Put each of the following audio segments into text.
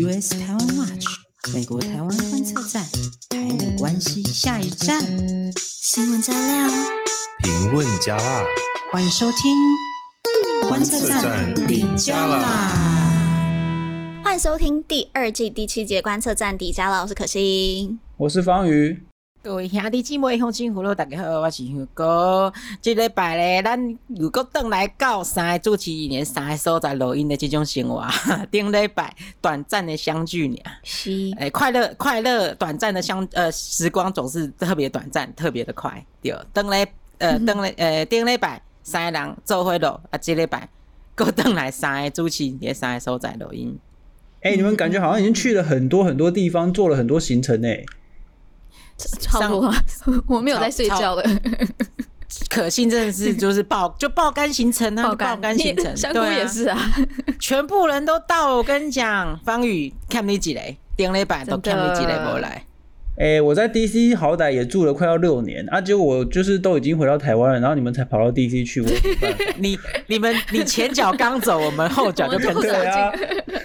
US 台湾 Watch 美国台湾观测站，台美关系下一站，新闻加料，评论加辣，欢迎收听观测站底加啦！欢迎收听第二季第七节观测站底加啦！我是可心，我是方宇。各位兄弟姊妹、乡亲父老，大家好，我是香哥。这礼拜咧，咱如果转来到三个主持人三个所在录音的这种生活。顶礼拜短暂的相聚呢，是诶、欸，快乐快乐，短暂的相呃时光总是特别短暂，特别的快。对，等礼呃等礼呃顶礼拜三个人做伙录，啊，这礼拜搁转来三个主持人三个所在录音。哎、欸，你们感觉好像已经去了很多很多地方，做了很多行程呢。差不多，我没有在睡觉的。可信真的是就是爆 就爆肝行程啊，爆肝行程，香菇也是啊，全部人都到。我跟你讲，方宇看你几雷，顶雷板都看你几雷不来。哎、欸，我在 DC 好歹也住了快要六年啊，结果我就是都已经回到台湾了，然后你们才跑到 DC 去，我 你你们你前脚刚走，我们后脚就跟着啊。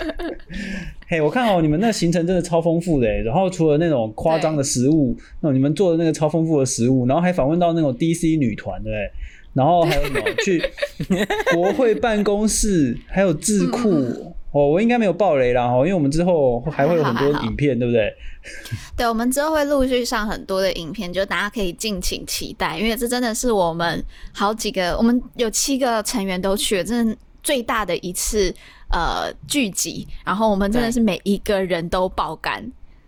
嘿，我看哦，你们那行程真的超丰富的，然后除了那种夸张的食物，那你们做的那个超丰富的食物，然后还访问到那种 DC 女团，对不对？然后还有什么去国会办公室，还有智库哦，我应该没有爆雷啦哈，因为我们之后还会有很多影片，对不对？对，我们之后会陆续上很多的影片，就大家可以敬请期待，因为这真的是我们好几个，我们有七个成员都去了，真的最大的一次。呃，聚集，然后我们真的是每一个人都爆肝，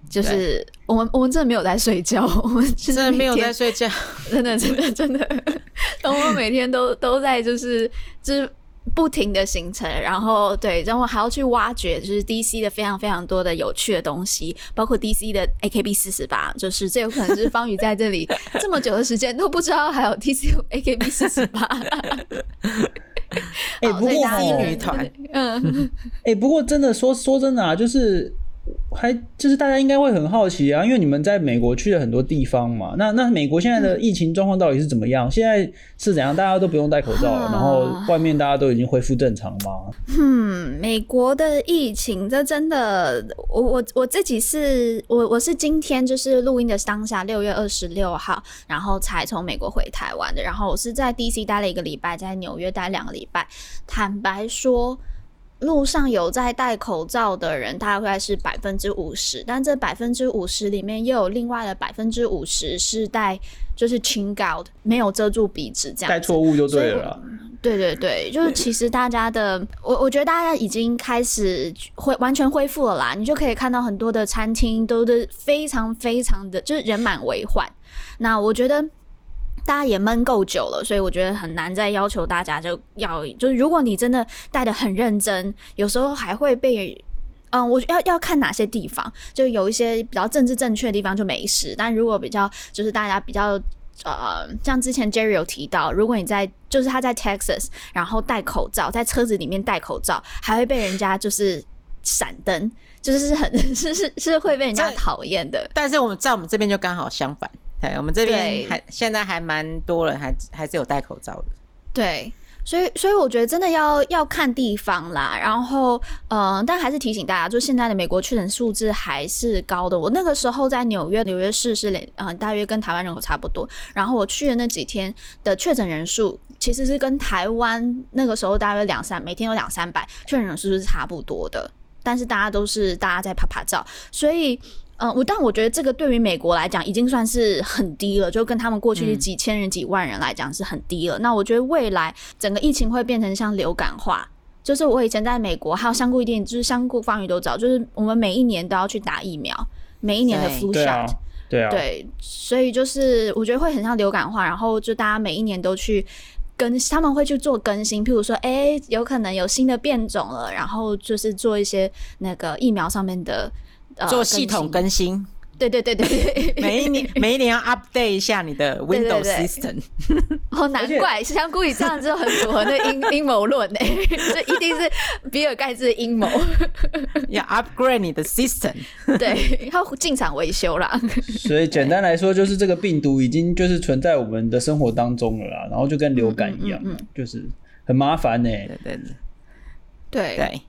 就是我们我们真的没有在睡觉，我们真的没有在睡觉，真的真的 真的，我们每天都都在就是就是不停的行程，然后对，然后还要去挖掘就是 DC 的非常非常多的有趣的东西，包括 DC 的 AKB 四十八，就是这有可能是方宇在这里 这么久的时间都不知道还有 DC AKB 四十八。哎、欸，不过哈，女团，嗯，哎、欸，不过真的说说真的啊，就是还就是大家应该会很好奇啊，因为你们在美国去了很多地方嘛，那那美国现在的疫情状况到底是怎么样？嗯、现在是怎样？大家都不用戴口罩了，啊、然后外面大家都已经恢复正常吗？嗯，美国的疫情这真的，我我我自己是我我是今天就是录音的当下，六月二十六号，然后才从美国回台湾的，然后我是在 DC 待了一个礼拜，在纽约待两个礼拜，坦白说。路上有在戴口罩的人，大概是百分之五十，但这百分之五十里面又有另外的百分之五十是戴就是 chin guard 没有遮住鼻子这样，戴错误就对了。对对对，就是其实大家的，我我觉得大家已经开始恢完全恢复了啦，你就可以看到很多的餐厅都是非常非常的就是人满为患。那我觉得。大家也闷够久了，所以我觉得很难再要求大家就要，就是如果你真的戴的很认真，有时候还会被，嗯，我要要看哪些地方，就有一些比较政治正确的地方就没事，但如果比较就是大家比较，呃，像之前 Jerry 有提到，如果你在就是他在 Texas，然后戴口罩，在车子里面戴口罩，还会被人家就是闪灯，就是很 是是是会被人家讨厌的。但是我们在我们这边就刚好相反。对，我们这边还现在还蛮多人还还是有戴口罩的。对，所以所以我觉得真的要要看地方啦。然后，嗯、呃，但还是提醒大家，就现在的美国确诊数字还是高的。我那个时候在纽约，纽约市是连嗯、呃，大约跟台湾人口差不多。然后我去的那几天的确诊人数，其实是跟台湾那个时候大约两三，每天有两三百确诊人数是差不多的。但是大家都是大家在拍拍照，所以。嗯，我但我觉得这个对于美国来讲已经算是很低了，就跟他们过去几千人、几万人来讲是很低了。嗯、那我觉得未来整个疫情会变成像流感化，就是我以前在美国还有香菇一定就是香菇方宇都知道，就是我们每一年都要去打疫苗，每一年的 flu shot，对啊，对，所以就是我觉得会很像流感化，然后就大家每一年都去更，他们会去做更新，譬如说，哎，有可能有新的变种了，然后就是做一些那个疫苗上面的。做系统更新，呃、对对对对，每一年 每一年要 update 一下你的 Windows System。哦，难怪香菇以这样就很符合那阴阴谋论呢，这一定是比尔盖茨的阴谋。要 upgrade 你的 System，对，要进场维修啦。所以简单来说，就是这个病毒已经就是存在我们的生活当中了啦，然后就跟流感一样，嗯嗯嗯、就是很麻烦呢。对。对。对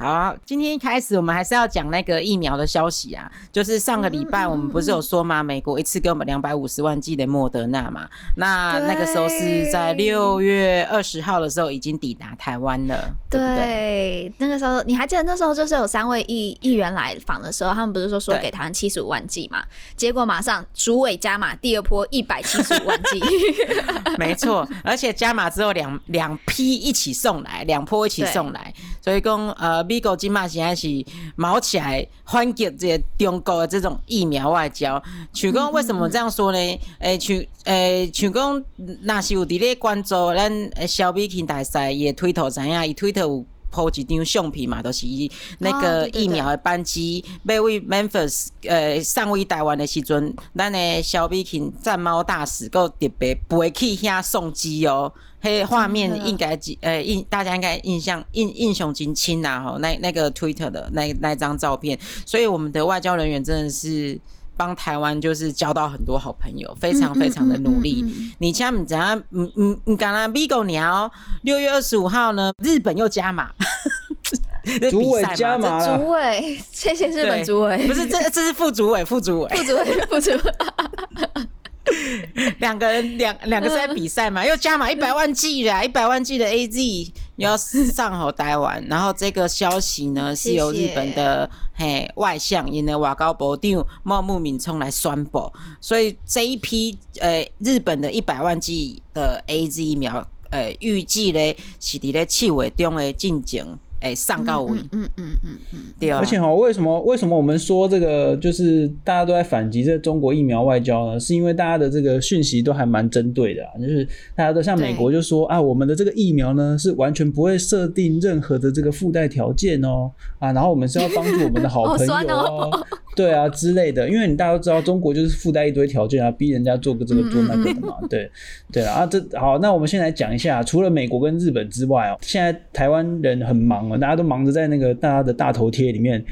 好，今天一开始我们还是要讲那个疫苗的消息啊，就是上个礼拜我们不是有说吗？美国一次给我们两百五十万剂的莫德纳嘛，那那个时候是在六月二十号的时候已经抵达台湾了，对，那个时候你还记得那时候就是有三位议议员来访的时候，他们不是说说给台湾七十五万剂嘛？结果马上主委加码第二波一百七十五万剂，没错，而且加码之后两两批一起送来，两波一起送来，所以讲呃。美国今嘛现在是毛起来反击这个中国的这种疫苗外交。像讲为什么这样说呢？诶、嗯，像诶，像讲那是有伫咧关注咱小美琴大赛伊推特知影，伊推特有 po 一张相片嘛，都、就是伊那个疫苗的班机要为 Memphis 呃上位台湾的时阵，咱的小美琴战猫大使够特别飞去遐送机哦。嘿，画面应该记，呃，印大家应该印象印印雄金青呐，吼，那那个 Twitter 的那那张照片，所以我们的外交人员真的是帮台湾就是交到很多好朋友，非常非常的努力。你像你怎样，嗯嗯嗯，刚刚 Bigo 鸟？六月二十五号呢，日本又加码，主委加码，主委，谢谢日本主委，不是这这是副主委，副主委，副主委，副主委。两个人两两个在比赛嘛，又加码一百万剂啦，一百万剂的 AZ 要上好台湾，然后这个消息呢是由日本的嘿外相因的瓦高博定茂木敏充来宣布，所以这一批呃日本的一百万剂的 AZ 疫苗呃预计咧是伫咧七月中的进行。哎，上告位，嗯嗯嗯嗯嗯，对啊。而且哈，为什么为什么我们说这个就是大家都在反击这中国疫苗外交呢？是因为大家的这个讯息都还蛮针对的啊，就是大家都像美国就说啊，我们的这个疫苗呢是完全不会设定任何的这个附带条件哦，啊，然后我们是要帮助我们的好朋友哦，对啊之类的，因为你大家都知道中国就是附带一堆条件啊，逼人家做个这个做那个的嘛，对对啊，这好，那我们先来讲一下，除了美国跟日本之外哦，现在台湾人很忙。大家都忙着在那个大家的大头贴里面，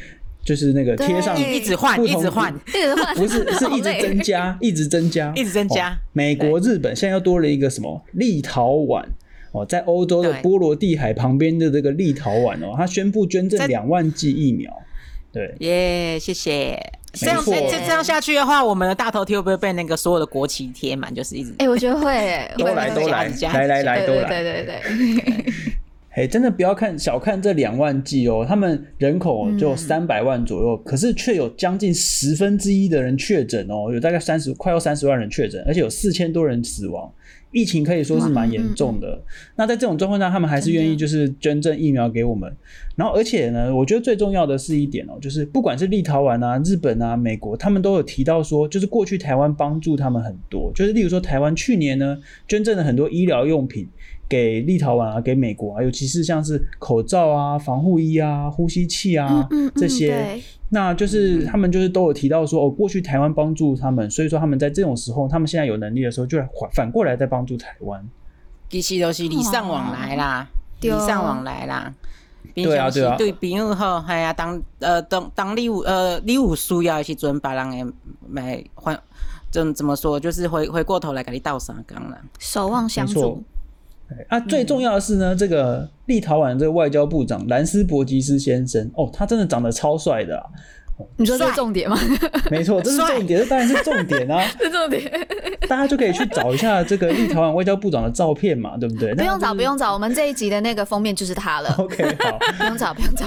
就是那个贴上一直换，一直换，一直换，不是是一直增加，一直增加，一直增加。美国、日本现在又多了一个什么立陶宛哦，在欧洲的波罗的海旁边的这个立陶宛哦，他宣布捐赠两万剂疫苗。对，耶，谢谢。这样这这样下去的话，我们的大头贴会不会被那个所有的国旗贴满？就是一直哎，我觉得会，都来都来，来来来都来，对对对。哎，真的不要看小看这两万剂哦，他们人口就三百万左右，嗯、可是却有将近十分之一的人确诊哦，有大概三十快要三十万人确诊，而且有四千多人死亡，疫情可以说是蛮严重的。那在这种状况下，他们还是愿意就是捐赠疫苗给我们。然后，而且呢，我觉得最重要的是一点哦，就是不管是立陶宛啊、日本啊、美国，他们都有提到说，就是过去台湾帮助他们很多，就是例如说台湾去年呢捐赠了很多医疗用品。给立陶宛啊，给美国啊，尤其是像是口罩啊、防护衣啊、呼吸器啊、嗯嗯嗯、这些，那就是他们就是都有提到说，哦，过去台湾帮助他们，所以说他们在这种时候，他们现在有能力的时候，就反反过来再帮助台湾。其实都是礼尚往来啦，礼尚往来啦。对啊，对啊，对朋友好，系啊，当呃当当礼物呃礼物需要的时阵，别人会买还怎怎么说，就是回回过头来给你倒三缸了，守望相助。啊，最重要的是呢，嗯、这个立陶宛这个外交部长兰斯伯吉斯先生，哦，他真的长得超帅的、啊。你说这是重点吗？没错，这是重点，这当然是重点啊，是重点。大家就可以去找一下这个立陶宛外交部长的照片嘛，对不对？不用找，不用找，我们这一集的那个封面就是他了。OK，好，不用找，不用找。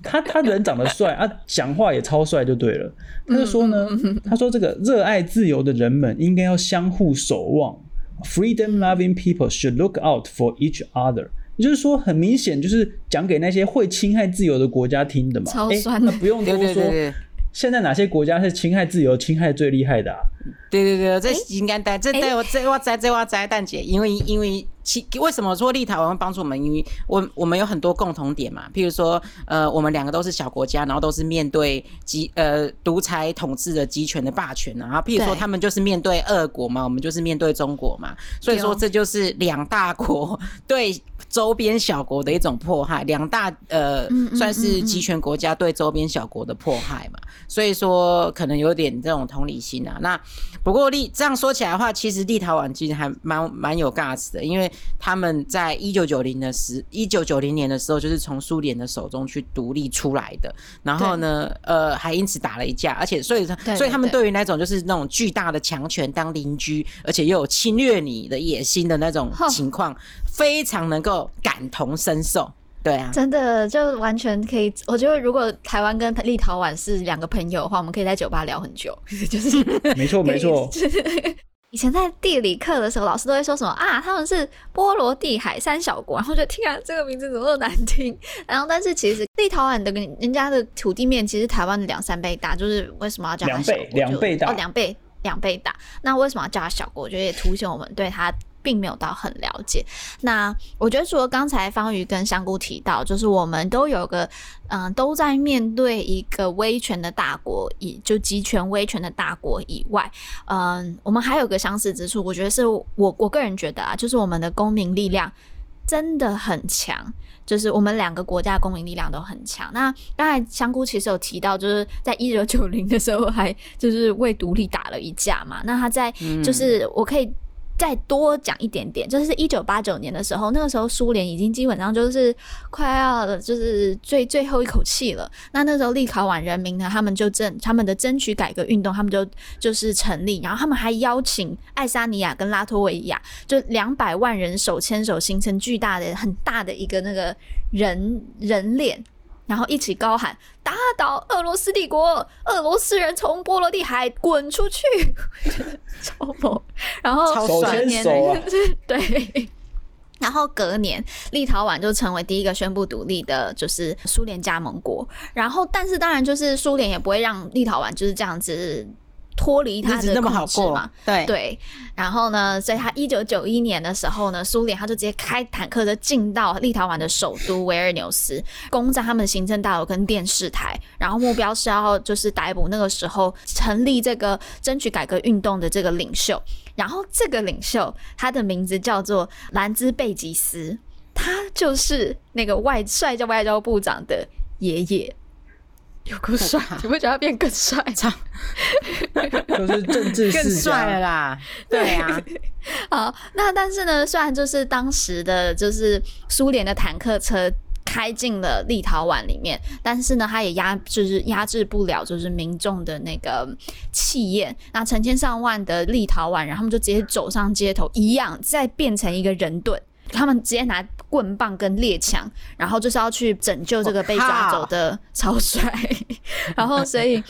他他人长得帅啊，讲话也超帅，就对了。他就说呢，他说这个热爱自由的人们应该要相互守望。Freedom-loving people should look out for each other。也就是说，很明显就是讲给那些会侵害自由的国家听的嘛。超酸的，欸、那不用多说。对对对对，现在哪些国家是侵害自由、侵害最厉害的啊？对对对，这应该带这带我这我在这我在蛋姐，因为因为其为什么说立陶宛会帮助我们？因为我我们有很多共同点嘛，譬如说呃，我们两个都是小国家，然后都是面对集呃独裁统治的集权的霸权，然后譬如说他们就是面对俄国嘛，我们就是面对中国嘛，所以说这就是两大国 对周边小国的一种迫害，两大呃算是集权国家对周边小国的迫害嘛，所以说可能有点这种同理心啊，那。不过立这样说起来的话，其实立陶宛其实还蛮蛮有 gas 的，因为他们在一九九零的时，一九九零年的时候，就是从苏联的手中去独立出来的。然后呢，呃，还因此打了一架，而且所以，所以他们对。于那种就是那种巨大的强权当邻居，而且又有侵略你的野心的那种情况，非常能够感同身受。对啊，真的就完全可以。我觉得如果台湾跟立陶宛是两个朋友的话，我们可以在酒吧聊很久。就是没错没错。以前在地理课的时候，老师都会说什么啊？他们是波罗的海三小国，然后就听啊，这个名字怎么那么难听？然后，但是其实立陶宛的跟人家的土地面其实台湾的两三倍大，就是为什么要叫它小国？两倍，两倍大哦，两倍两倍大。那为什么要叫它小国？我觉得也凸显我们对它。并没有到很了解。那我觉得，除了刚才方瑜跟香菇提到，就是我们都有个，嗯、呃，都在面对一个威权的大国，以就集权威权的大国以外，嗯、呃，我们还有个相似之处。我觉得是我我个人觉得啊，就是我们的公民力量真的很强，就是我们两个国家公民力量都很强。那刚才香菇其实有提到，就是在一九九零的时候，还就是为独立打了一架嘛。那他在就是我可以。再多讲一点点，就是一九八九年的时候，那个时候苏联已经基本上就是快要就是最最后一口气了。那那时候立陶宛人民呢，他们就争他们的争取改革运动，他们就就是成立，然后他们还邀请爱沙尼亚跟拉脱维亚，就两百万人手牵手，形成巨大的很大的一个那个人人脸。然后一起高喊“打倒俄罗斯帝国，俄罗斯人从波罗的海滚出去”，超猛！然后隔年，对，然后隔年，立陶宛就成为第一个宣布独立的，就是苏联加盟国。然后，但是当然，就是苏联也不会让立陶宛就是这样子。脱离他的控制嘛？对对，然后呢，所以他一九九一年的时候呢，苏联他就直接开坦克的进到立陶宛的首都维尔纽斯，攻占他们的行政大楼跟电视台，然后目标是要就是逮捕那个时候成立这个争取改革运动的这个领袖，然后这个领袖他的名字叫做兰兹贝吉斯，他就是那个外帅叫外交部长的爷爷。有够帅，你会觉得他变更帅？就 是政治更帅了啦。对啊，好，那但是呢，虽然就是当时的就是苏联的坦克车开进了立陶宛里面，但是呢，他也压就是压制不了就是民众的那个气焰。那成千上万的立陶宛人，他们就直接走上街头，一样再变成一个人盾。他们直接拿棍棒跟猎枪，然后就是要去拯救这个被抓走的超帅，然后所以。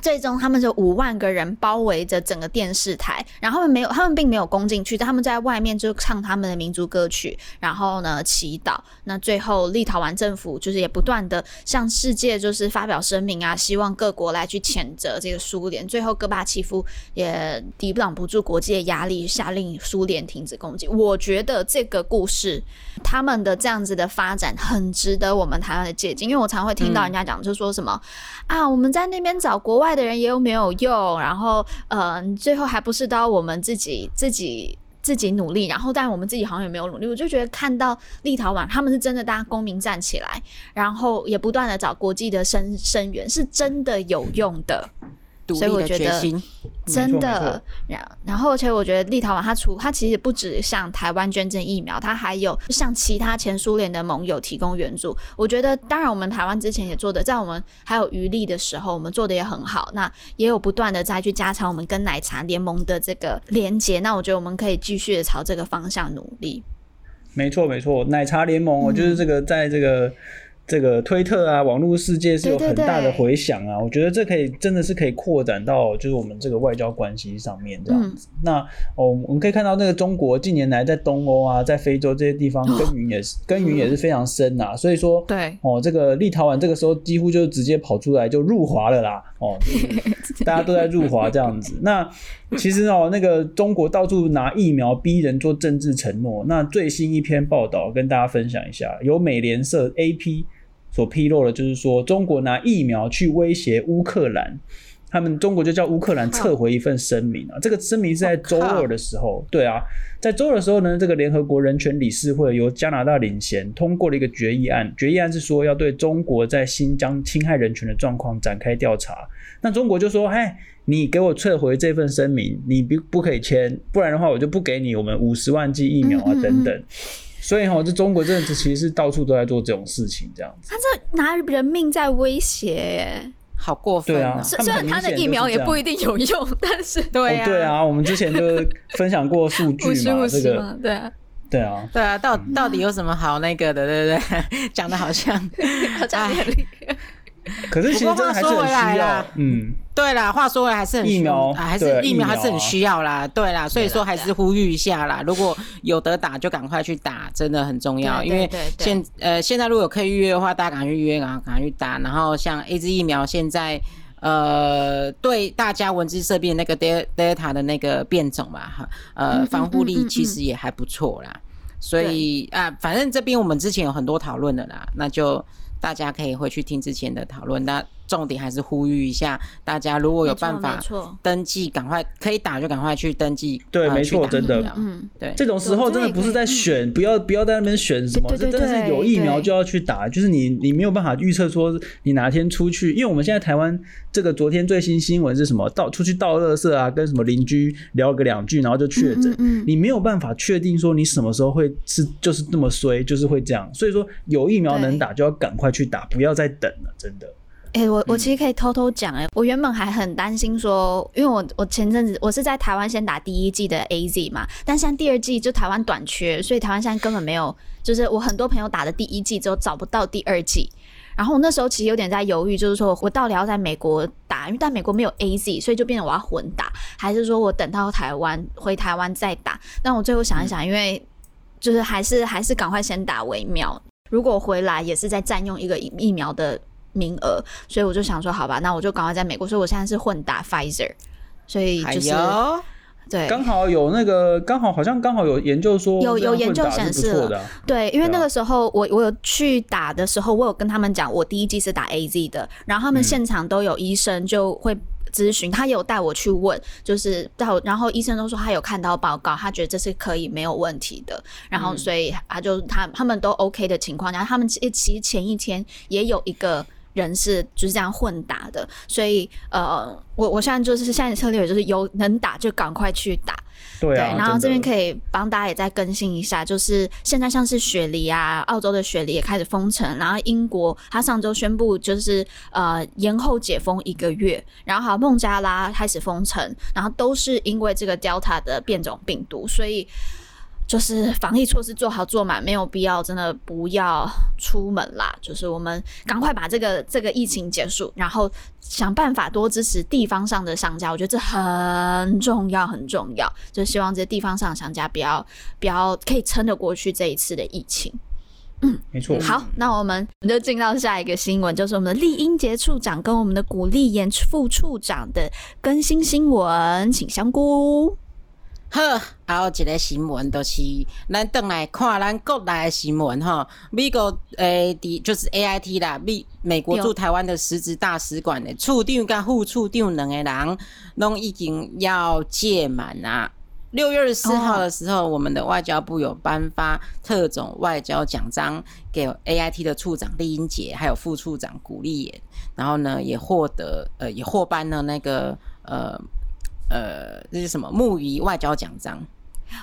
最终，他们就五万个人包围着整个电视台，然后他们没有，他们并没有攻进去，他们在外面就唱他们的民族歌曲，然后呢祈祷。那最后，立陶宛政府就是也不断的向世界就是发表声明啊，希望各国来去谴责这个苏联。最后，戈巴契夫也抵挡不住国际的压力，下令苏联停止攻击。我觉得这个故事，他们的这样子的发展很值得我们台湾的借鉴，因为我常会听到人家讲，就说什么、啊，我们在那边找国。外的人也有没有用，然后嗯，最后还不是都要我们自己自己自己努力，然后但我们自己好像也没有努力。我就觉得看到立陶宛他们是真的，大家公民站起来，然后也不断的找国际的声声援，是真的有用的。所以我觉得真的，然然后，而且我觉得立陶宛它除它其实不止向台湾捐赠疫苗，它还有向其他前苏联的盟友提供援助。我觉得，当然我们台湾之前也做的，在我们还有余力的时候，我们做的也很好。那也有不断的再去加强我们跟奶茶联盟的这个连接。那我觉得我们可以继续的朝这个方向努力。没错，没错，奶茶联盟，我就是这个在这个。嗯这个推特啊，网络世界是有很大的回响啊。我觉得这可以真的是可以扩展到就是我们这个外交关系上面这样子。嗯、那哦，我们可以看到那个中国近年来在东欧啊，在非洲这些地方耕耘也是耕耘也是非常深呐、啊。所以说，对哦，这个立陶宛这个时候几乎就直接跑出来就入华了啦。哦，就是、大家都在入华这样子。那其实哦，那个中国到处拿疫苗逼人做政治承诺。那最新一篇报道跟大家分享一下，由美联社 AP。所披露的，就是说中国拿疫苗去威胁乌克兰，他们中国就叫乌克兰撤回一份声明啊。这个声明是在周二的时候，对啊，在周二的时候呢，这个联合国人权理事会由加拿大领衔通过了一个决议案，决议案是说要对中国在新疆侵害人权的状况展开调查。那中国就说：“嘿，你给我撤回这份声明，你不不可以签，不然的话我就不给你我们五十万剂疫苗啊等等。”所以哈，这中国真的其实是到处都在做这种事情，这样子。他这拿人命在威胁耶，好过分啊！虽然他的疫苗也不一定有用，但是对啊，对啊，我们之前就分享过数据嘛，这个对啊，对啊，对啊，到到底有什么好那个的，对不对？讲的好像 好像很厉害。可是其实真的还是很需要，嗯，对啦，话说回来还是很疫苗，还是疫苗还是很需要啦，对啦，所以说还是呼吁一下啦，如果有得打就赶快去打，真的很重要，因为现呃现在如果可以预约的话，大家赶快预约啊，赶快去打。然后像 AZ 疫苗现在呃对大家文字色变那个 Delta 的那个变种嘛，哈，呃防护力其实也还不错啦，所以啊，反正这边我们之前有很多讨论的啦，那就。大家可以回去听之前的讨论，那重点还是呼吁一下大家，如果有办法登记，赶快可以打就赶快去登记。对，没错，真的，嗯，对，这种时候真的不是在选，不要不要在那边选什么，这真的是有疫苗就要去打，就是你你没有办法预测说你哪天出去，因为我们现在台湾这个昨天最新新闻是什么？到出去倒垃圾啊，跟什么邻居聊个两句，然后就确诊，你没有办法确定说你什么时候会是就是那么衰，就是会这样，所以说有疫苗能打就要赶快去打，不要再等了，真的。哎、欸，我我其实可以偷偷讲，哎，我原本还很担心说，因为我我前阵子我是在台湾先打第一季的 AZ 嘛，但现在第二季就台湾短缺，所以台湾现在根本没有，就是我很多朋友打的第一季之后找不到第二季，然后我那时候其实有点在犹豫，就是说我到底要在美国打，因为在美国没有 AZ，所以就变成我要混打，还是说我等到台湾回台湾再打？但我最后想一想，因为就是还是还是赶快先打为妙，如果回来也是在占用一个疫苗的。名额，所以我就想说，好吧，那我就赶快在美国。所以我现在是混打 Pfizer，所以就是对，刚好有那个，刚好好像刚好有研究说有有研究显示了，对，因为那个时候我我有去打的时候，我有跟他们讲，我第一季是打 AZ 的，然后他们现场都有医生就会咨询，他有带我去问，就是到然后医生都说他有看到报告，他觉得这是可以没有问题的，然后所以他就他他们都 OK 的情况下，他们其实前一天也有一个。人是就是这样混打的，所以呃，我我现在就是现在的策略就是有能打就赶快去打，对啊。对，然后这边可以帮大家也再更新一下，就是现在像是雪梨啊，澳洲的雪梨也开始封城，然后英国它上周宣布就是呃延后解封一个月，然后还有孟加拉开始封城，然后都是因为这个 Delta 的变种病毒，所以。就是防疫措施做好做满，没有必要真的不要出门啦。就是我们赶快把这个这个疫情结束，然后想办法多支持地方上的商家，我觉得这很重要很重要。就希望这些地方上的商家不要不要可以撑得过去这一次的疫情。嗯，没错。好，那我们就进到下一个新闻，就是我们的丽英杰处长跟我们的古立言副处长的更新新闻，请香菇。好，还有一个新闻，就是咱转来看咱国内的新闻哈。美国诶，伫就是 A I T 啦，美美国驻台湾的实质大使馆的处长跟副处长两个人，拢已经要届满啦。六月二十四号的时候，我们的外交部有颁发特种外交奖章给 A I T 的处长酈英杰，还有副处长古丽言，然后呢，也获得呃，也获颁了那个呃。呃，这是什么？木鱼外交奖章。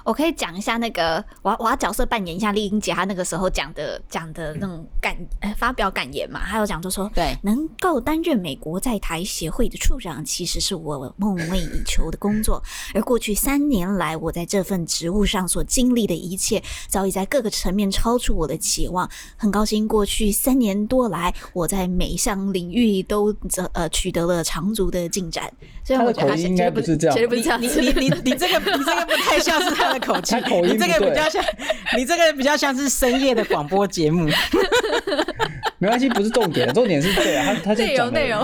我可以讲一下那个，我要我要角色扮演一下丽英姐，她那个时候讲的讲的那种感，呃，发表感言嘛，还有讲就说，对，能够担任美国在台协会的处长，其实是我梦寐以求的工作。而过去三年来，我在这份职务上所经历的一切，早已在各个层面超出我的期望。很高兴过去三年多来，我在每一项领域都呃取得了长足的进展。所以我觉得他应该不是这样，绝对不是这样。你你你你这个你这个不太像是。他的口气，你这个比较像，你这个比较像是深夜的广播节目。没关系，不是重点，重点是对啊，他他就讲内容。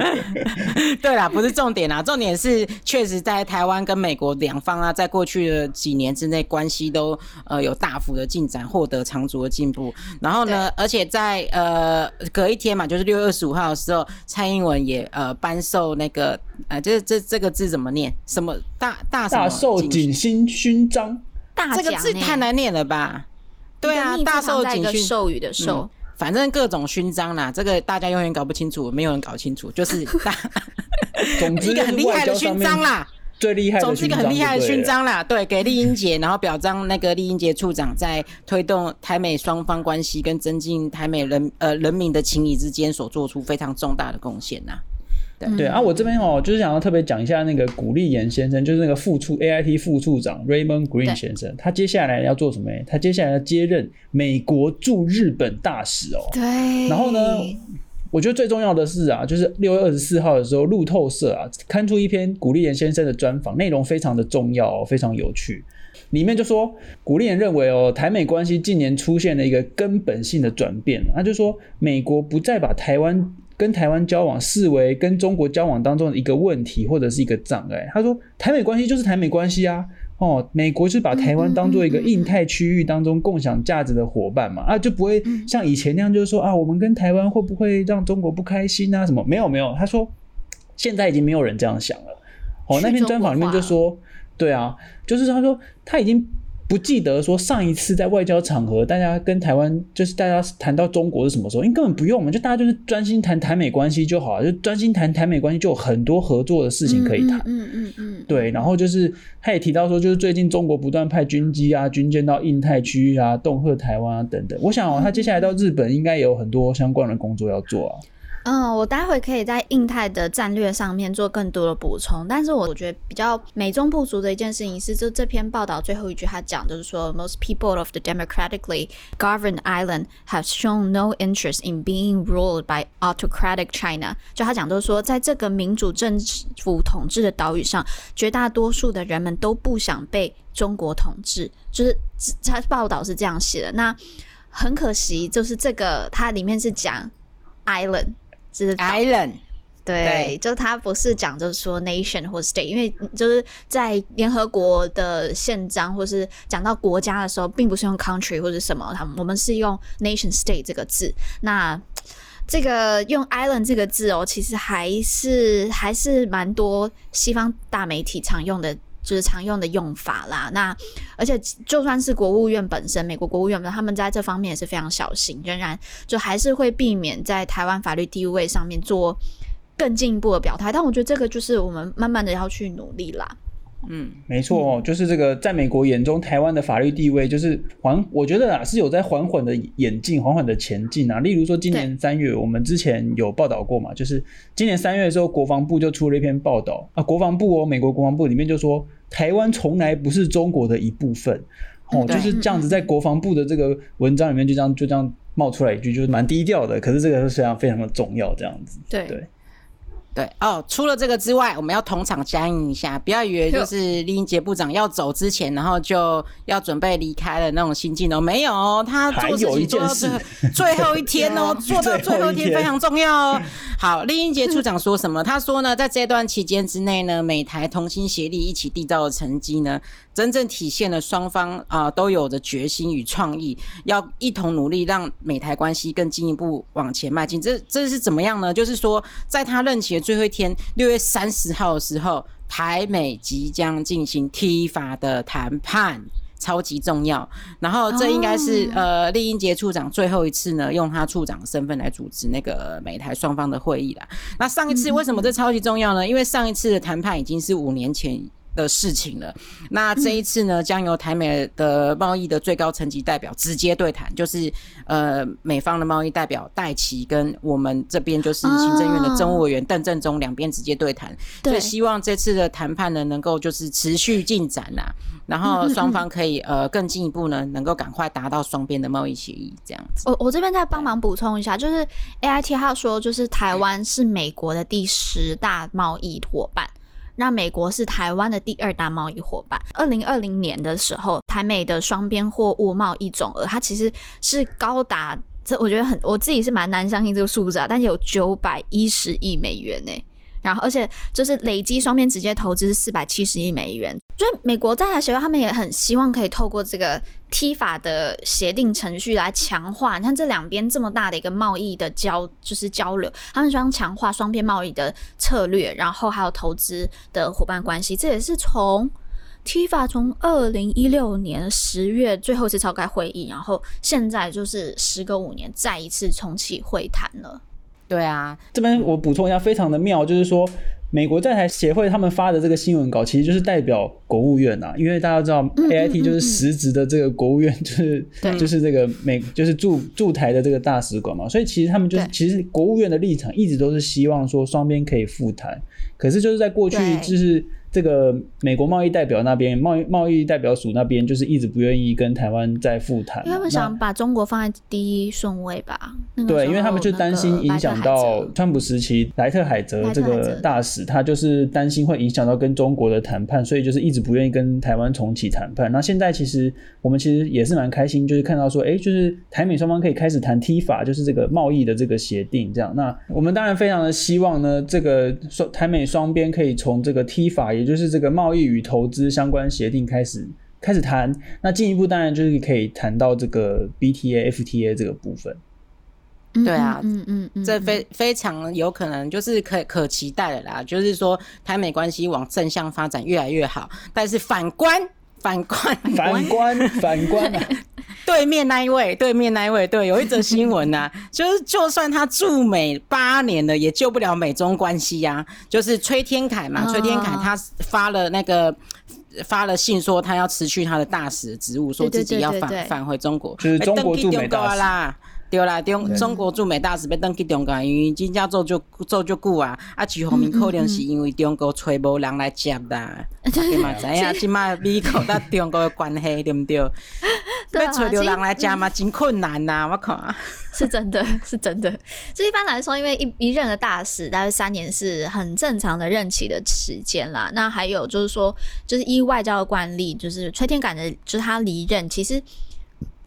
对啦，不是重点啦，重点是确实在台湾跟美国两方啊，在过去的几年之内，关系都呃有大幅的进展，获得长足的进步。然后呢，而且在呃隔一天嘛，就是六月二十五号的时候，蔡英文也呃颁授那个呃，这这这个字怎么念？什么大大大寿景星勋章？大这个字太难念了吧？对啊，大寿景勋授予的授。嗯反正各种勋章啦，这个大家永远搞不清楚，没有人搞清楚，就是 大，总之一个很厉害的勋章啦，最厉害的，总之一个很厉害的勋章啦，对，给丽英姐，然后表彰那个丽英杰处长在推动台美双方关系跟增进台美人呃人民的情谊之间所做出非常重大的贡献呐。对，对啊，我这边哦，就是想要特别讲一下那个古立言先生，就是那个副处 AIT 副处长 Raymond Green 先生，他接下来要做什么？他接下来要接任美国驻日本大使哦。对。然后呢，我觉得最重要的是啊，就是六月二十四号的时候，路透社啊刊出一篇古立言先生的专访，内容非常的重要哦，非常有趣。里面就说，古立言认为哦，台美关系近年出现了一个根本性的转变，他就说美国不再把台湾。跟台湾交往视为跟中国交往当中的一个问题或者是一个障碍。他说，台美关系就是台美关系啊，哦，美国是把台湾当做一个印太区域当中共享价值的伙伴嘛，啊，就不会像以前那样，就是说啊，我们跟台湾会不会让中国不开心啊？什么？没有没有，他说现在已经没有人这样想了。哦，那篇专访里面就说，对啊，就是他说他已经。不记得说上一次在外交场合，大家跟台湾就是大家谈到中国是什么时候？因为根本不用嘛，就大家就是专心谈台美关系就好了，就专心谈台美关系就有很多合作的事情可以谈。嗯嗯嗯，对。然后就是他也提到说，就是最近中国不断派军机啊、军舰到印太区域啊，恫吓台湾啊等等。我想哦，他接下来到日本应该也有很多相关的工作要做啊。嗯，我待会可以在印太的战略上面做更多的补充，但是我觉得比较美中不足的一件事情是，就这篇报道最后一句他讲就是说，most people of the democratically governed island have shown no interest in being ruled by autocratic China。就他讲就是说，在这个民主政府统治的岛屿上，绝大多数的人们都不想被中国统治，就是他报道是这样写的。那很可惜，就是这个它里面是讲 island。是 island，对，对就他不是讲就是说 nation 或 state，因为就是在联合国的宪章或是讲到国家的时候，并不是用 country 或者什么，他们我们是用 nation state 这个字。那这个用 island 这个字哦，其实还是还是蛮多西方大媒体常用的。就是常用的用法啦，那而且就算是国务院本身，美国国务院他们在这方面也是非常小心，仍然就还是会避免在台湾法律地位上面做更进一步的表态。但我觉得这个就是我们慢慢的要去努力啦。嗯，没错哦，就是这个，在美国眼中，台湾的法律地位就是缓，我觉得啊是有在缓缓的演进，缓缓的前进啊。例如说，今年三月，我们之前有报道过嘛，就是今年三月的时候，国防部就出了一篇报道啊，国防部哦，美国国防部里面就说，台湾从来不是中国的一部分，哦，就是这样子，在国防部的这个文章里面就这样就这样冒出来一句，就是蛮低调的，可是这个是非常非常的重要，这样子，对。对。对哦，除了这个之外，我们要同场相应一下，不要以为就是丽英杰部长要走之前，然后就要准备离开了那种心境哦，没有，他做事情做到最后最后一天哦，做到最后一天非常重要哦。好，丽英杰处长说什么？他说呢，在这段期间之内呢，美台同心协力一起缔造的成绩呢，真正体现了双方啊、呃、都有着决心与创意，要一同努力让美台关系更进一步往前迈进。这这是怎么样呢？就是说，在他任期的最后一天，六月三十号的时候，台美即将进行 TIFA 的谈判，超级重要。然后这应该是、oh. 呃丽英杰处长最后一次呢，用他处长的身份来主持那个美台双方的会议啦。那上一次为什么这超级重要呢？因为上一次的谈判已经是五年前的事情了。那这一次呢，将由台美的贸易的最高层级代表直接对谈，就是呃美方的贸易代表戴琪跟我们这边就是行政院的政务委员邓正中两边直接对谈。所以希望这次的谈判呢，能够就是持续进展呐，然后双方可以呃更进一步呢，能够赶快达到双边的贸易协议这样子。我我这边再帮忙补充一下，就是 AIT 他说，就是台湾是美国的第十大贸易伙伴。那美国是台湾的第二大贸易伙伴。二零二零年的时候，台美的双边货物贸易总额，它其实是高达这我觉得很，我自己是蛮难相信这个数字啊，但有九百一十亿美元呢。然后，而且就是累积双边直接投资是四百七十亿美元。所以，美国在台协会他们也很希望可以透过这个 TIFA 的协定程序来强化。你看这两边这么大的一个贸易的交，就是交流，他们希望强化双边贸易的策略，然后还有投资的伙伴关系。这也是从 TIFA 从二零一六年十月最后一次召开会议，然后现在就是时隔五年再一次重启会谈了。对啊，这边我补充一下，非常的妙，就是说美国在台协会他们发的这个新闻稿，其实就是代表国务院呐，因为大家知道 AIT 就是实质的这个国务院，就是就是这个美就是驻驻台的这个大使馆嘛，所以其实他们就是其实国务院的立场一直都是希望说双边可以复谈，可是就是在过去就是。这个美国贸易代表那边，贸易贸易代表署那边，就是一直不愿意跟台湾再复谈。因为他们想把中国放在第一顺位吧？对，因为他们就担心影响到川普时期莱特海泽这个大使，他就是担心会影响到跟中国的谈判，所以就是一直不愿意跟台湾重启谈判。那现在其实我们其实也是蛮开心，就是看到说，哎，就是台美双方可以开始谈 TIFA，就是这个贸易的这个协定这样。那我们当然非常的希望呢，这个双台美双边可以从这个 TIFA。也就是这个贸易与投资相关协定开始开始谈，那进一步当然就是可以谈到这个 BTA、FTA 这个部分。对啊，嗯嗯嗯，这非非常有可能就是可可期待的啦。就是说台美关系往正向发展越来越好，但是反观反观反观 反观啊。对面那一位，对面那一位，对，有一则新闻呐、啊，就是就算他驻美八年了，也救不了美中关系呀、啊。就是崔天凯嘛，崔天凯他发了那个发了信说他要辞去他的大使职务，说自己要返返回中国，就是中国驻美大使啦。对啦，中中国驻美大使要登去中国，因为真正做就做就久啊。啊，一方面可能是因为中国找无人来接啦。对嘛？知影 即卖美国甲中国的关系对不对？要找着人来接嘛，真困难呐、啊！我看是真的，是真的。这一般来说，因为一一任的大使大概三年是很正常的任期的时间啦。那还有就是说，就是依外交的惯例，就是崔天感的，就是他离任，其实。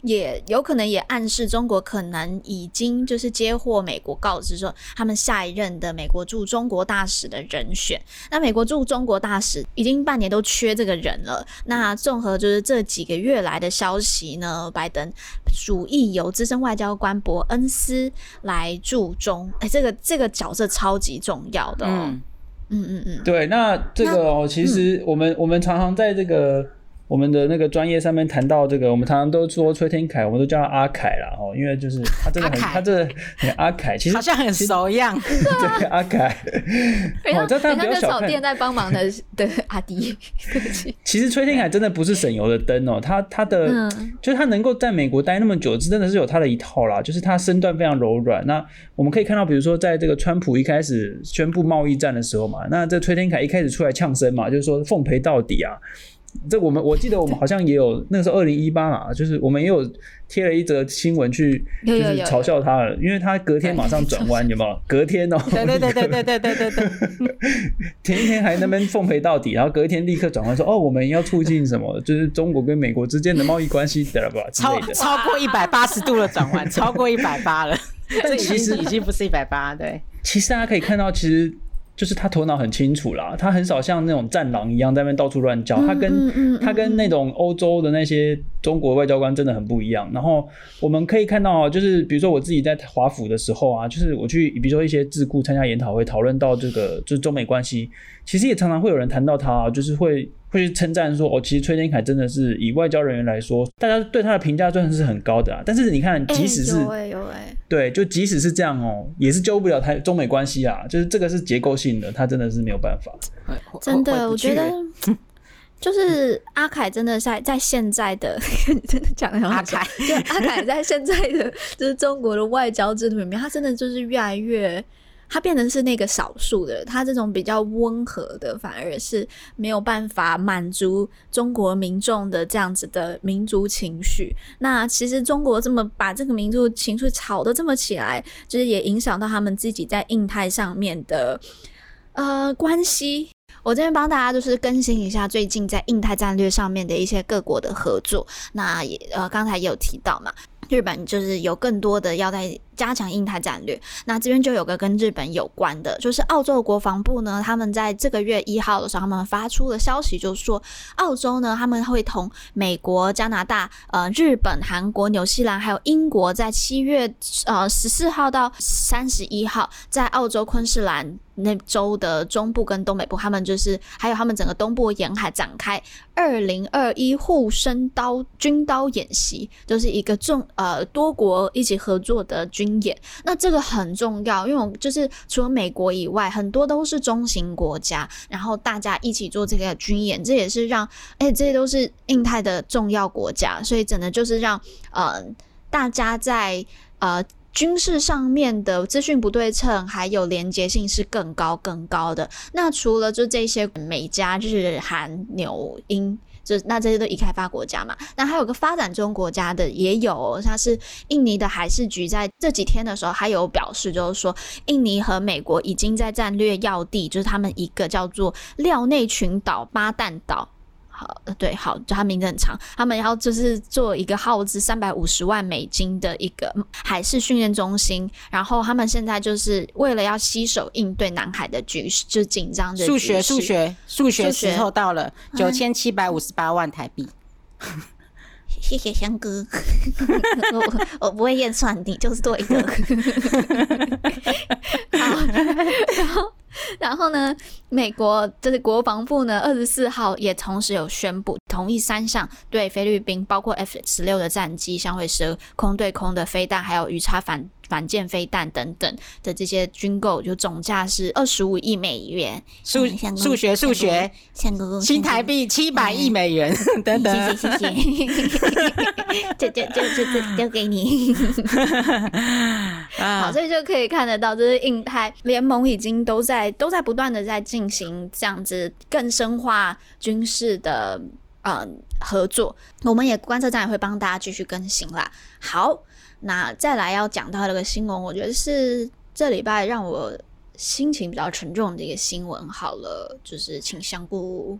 也有可能也暗示中国可能已经就是接获美国告知说，他们下一任的美国驻中国大使的人选。那美国驻中国大使已经半年都缺这个人了。那综合就是这几个月来的消息呢，拜登主意由资深外交官伯恩斯来驻中。哎、欸，这个这个角色超级重要的、哦。嗯嗯嗯嗯。对，那这个哦，其实我们、嗯、我们常常在这个。我们的那个专业上面谈到这个，我们常常都说崔天凯，我们都叫他阿凯啦哦，因为就是他真的很，他这阿凯其实好像很熟一样，对阿凯，哦，这他比较小店在帮忙的 的阿迪，对不起。其实崔天凯真的不是省油的灯哦，他他的、嗯、就是他能够在美国待那么久，真的是有他的一套啦，就是他身段非常柔软。那我们可以看到，比如说在这个川普一开始宣布贸易战的时候嘛，那这崔天凯一开始出来呛声嘛，就是说奉陪到底啊。这我们我记得我们好像也有那个时候二零一八嘛，就是我们也有贴了一则新闻去，就是嘲笑他了，因为他隔天马上转弯，有没有？隔天哦，对对对对对对对对对，前一 天还那边奉陪到底，然后隔一天立刻转弯说哦，我们要促进什么？就是中国跟美国之间的贸易关系，对吧？超超过一百八十度的转弯，超过一百八了，这其实已经不是一百八，对。其实大家可以看到，其实。就是他头脑很清楚啦，他很少像那种战狼一样在那边到处乱叫。他跟他跟那种欧洲的那些中国外交官真的很不一样。然后我们可以看到，就是比如说我自己在华府的时候啊，就是我去比如说一些智库参加研讨会，讨论到这个就是中美关系，其实也常常会有人谈到他，就是会。会去称赞说，哦，其实崔天凯真的是以外交人员来说，大家对他的评价真的是很高的啊。但是你看，即使是、欸有欸、对，就即使是这样哦，也是救不了台中美关系啊。就是这个是结构性的，他真的是没有办法。真的，我觉得 就是阿凯真的在在现在的 真的讲的很好。阿凯，对阿凯在现在的就是中国的外交制度里面，他真的就是越来越。他变成是那个少数的，他这种比较温和的，反而是没有办法满足中国民众的这样子的民族情绪。那其实中国这么把这个民族情绪炒得这么起来，就是也影响到他们自己在印太上面的呃关系。我这边帮大家就是更新一下最近在印太战略上面的一些各国的合作。那也呃刚才也有提到嘛。日本就是有更多的要在加强印太战略。那这边就有个跟日本有关的，就是澳洲国防部呢，他们在这个月一号的时候，他们发出了消息，就是说澳洲呢，他们会同美国、加拿大、呃日本、韩国、纽西兰还有英国，在七月呃十四号到三十一号，在澳洲昆士兰。那州的中部跟东北部，他们就是还有他们整个东部沿海展开二零二一护身刀军刀演习，就是一个重呃多国一起合作的军演。那这个很重要，因为我就是除了美国以外，很多都是中型国家，然后大家一起做这个军演，这也是让哎、欸、这些都是印太的重要国家，所以整的就是让呃大家在呃。军事上面的资讯不对称，还有连结性是更高更高的。那除了就这些美加日韩纽英，就那这些都已开发国家嘛。那还有个发展中国家的也有，像是印尼的海事局在这几天的时候，还有表示就是说，印尼和美国已经在战略要地，就是他们一个叫做廖内群岛巴旦岛。呃，对，好，就他名字很长，他们要就是做一个耗资三百五十万美金的一个海事训练中心，然后他们现在就是为了要携手应对南海的局势，就紧张的数学，数学，数学时候到了九千七百五十八万台币。谢谢香哥，我我不会验算，你就是做一个。好，然后。然后呢，美国就是国防部呢，二十四号也同时有宣布同意三项对菲律宾，包括 F 十六的战机、响尾蛇空对空的飞弹，还有鱼叉反反舰飞弹等等的这些军购，就总价是二十五亿美元。数数学数学，新台币七百亿美元 等等。谢谢谢谢，就就就就就丢给你。好，所以就可以看得到，就是印太联盟已经都在都在不断的在进行这样子更深化军事的呃合作。我们也观测站也会帮大家继续更新啦。好。那再来要讲到这个新闻，我觉得是这礼拜让我心情比较沉重的一个新闻。好了，就是请香菇。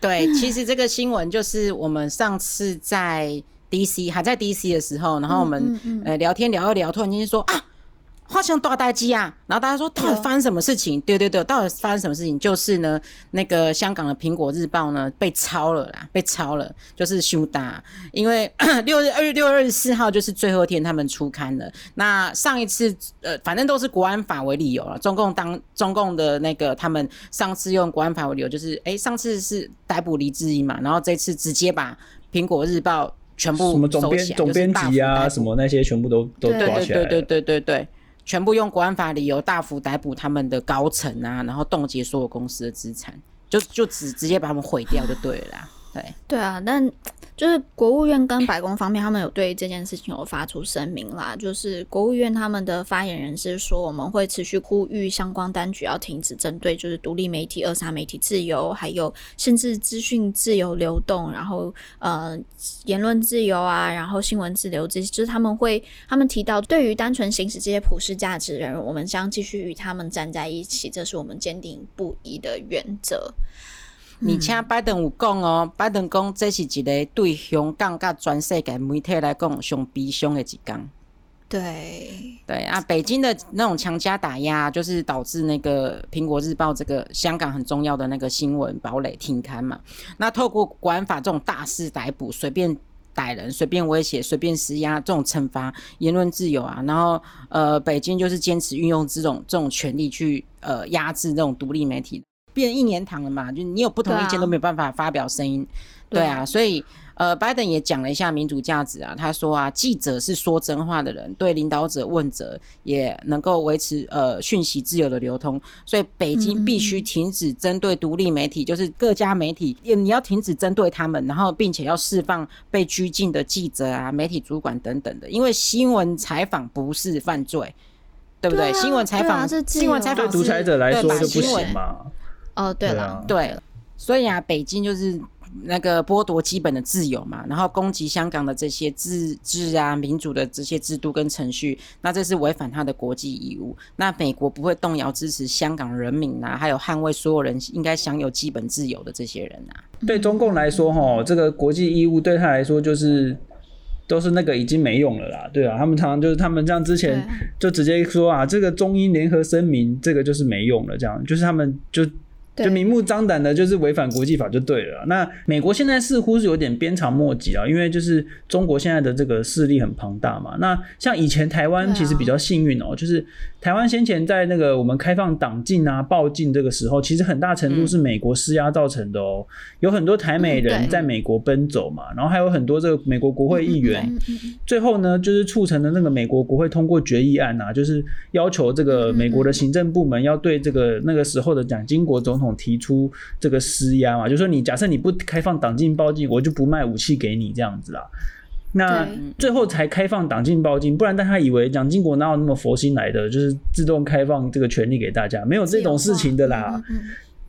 对，其实这个新闻就是我们上次在 DC 还在 DC 的时候，然后我们、嗯嗯嗯、呃聊天聊一聊，突然间说啊。发生大代机啊！然后大家说，到底发生什么事情？对对对，到底发生什么事情？就是呢，那个香港的《苹果日报》呢被抄了啦，被抄了，就是修大。因为 六月二月六月二十四号就是最后一天，他们出刊了。那上一次呃，反正都是国安法为理由了。中共当中共的那个他们上次用国安法为理由，就是哎，上次是逮捕黎智英嘛，然后这次直接把《苹果日报》全部什么总编总编辑啊，什么那些全部都都抓起来。对对对对对对对。全部用国安法理由大幅逮捕他们的高层啊，然后冻结所有公司的资产，就就直直接把他们毁掉就对了。对对啊，但。就是国务院跟白宫方面，他们有对这件事情有发出声明啦。就是国务院他们的发言人是说，我们会持续呼吁相关当局要停止针对就是独立媒体扼杀媒体自由，还有限制资讯自由流动，然后呃言论自由啊，然后新闻自由这些，就是他们会他们提到，对于单纯行使这些普世价值的人，我们将继续与他们站在一起，这是我们坚定不移的原则。而且拜登有讲哦，拜登讲这是一个对香港甲全世界媒体来讲上悲伤的一天。对对啊，北京的那种强加打压，就是导致那个苹果日报这个香港很重要的那个新闻堡垒停刊嘛。那透过国安法这种大肆逮捕、随便逮人、随便威胁、随便施压这种惩罚言论自由啊，然后呃，北京就是坚持运用这种这种权力去呃压制这种独立媒体。变一年堂了嘛？就你有不同意见都没有办法发表声音，对啊，所以呃，拜登也讲了一下民主价值啊。他说啊，记者是说真话的人，对领导者问责也能够维持呃讯息自由的流通。所以北京必须停止针对独立媒体，嗯、就是各家媒体，你要停止针对他们，然后并且要释放被拘禁的记者啊、媒体主管等等的，因为新闻采访不是犯罪，对不对？对啊、新闻采访、啊、新闻采访对独裁者来说就不行嘛。哦，对了，对，对，所以啊，北京就是那个剥夺基本的自由嘛，然后攻击香港的这些自治啊、民主的这些制度跟程序，那这是违反他的国际义务。那美国不会动摇支持香港人民啊，还有捍卫所有人应该享有基本自由的这些人啊。对中共来说，哈，这个国际义务对他来说就是都是那个已经没用了啦，对啊，他们常常就是他们这样之前就直接说啊，这个中英联合声明这个就是没用了，这样就是他们就。就明目张胆的，就是违反国际法就对了。那美国现在似乎是有点鞭长莫及啊，因为就是中国现在的这个势力很庞大嘛。那像以前台湾其实比较幸运哦、喔，就是台湾先前在那个我们开放党禁啊、报禁这个时候，其实很大程度是美国施压造成的哦、喔。有很多台美人在美国奔走嘛，然后还有很多这个美国国会议员，最后呢就是促成了那个美国国会通过决议案啊，就是要求这个美国的行政部门要对这个那个时候的蒋经国总统。提出这个施压嘛，就是说你假设你不开放党禁报禁，我就不卖武器给你这样子啦。那最后才开放党禁报禁，不然大家以为蒋经国哪有那么佛心来的，就是自动开放这个权利给大家，没有这种事情的啦。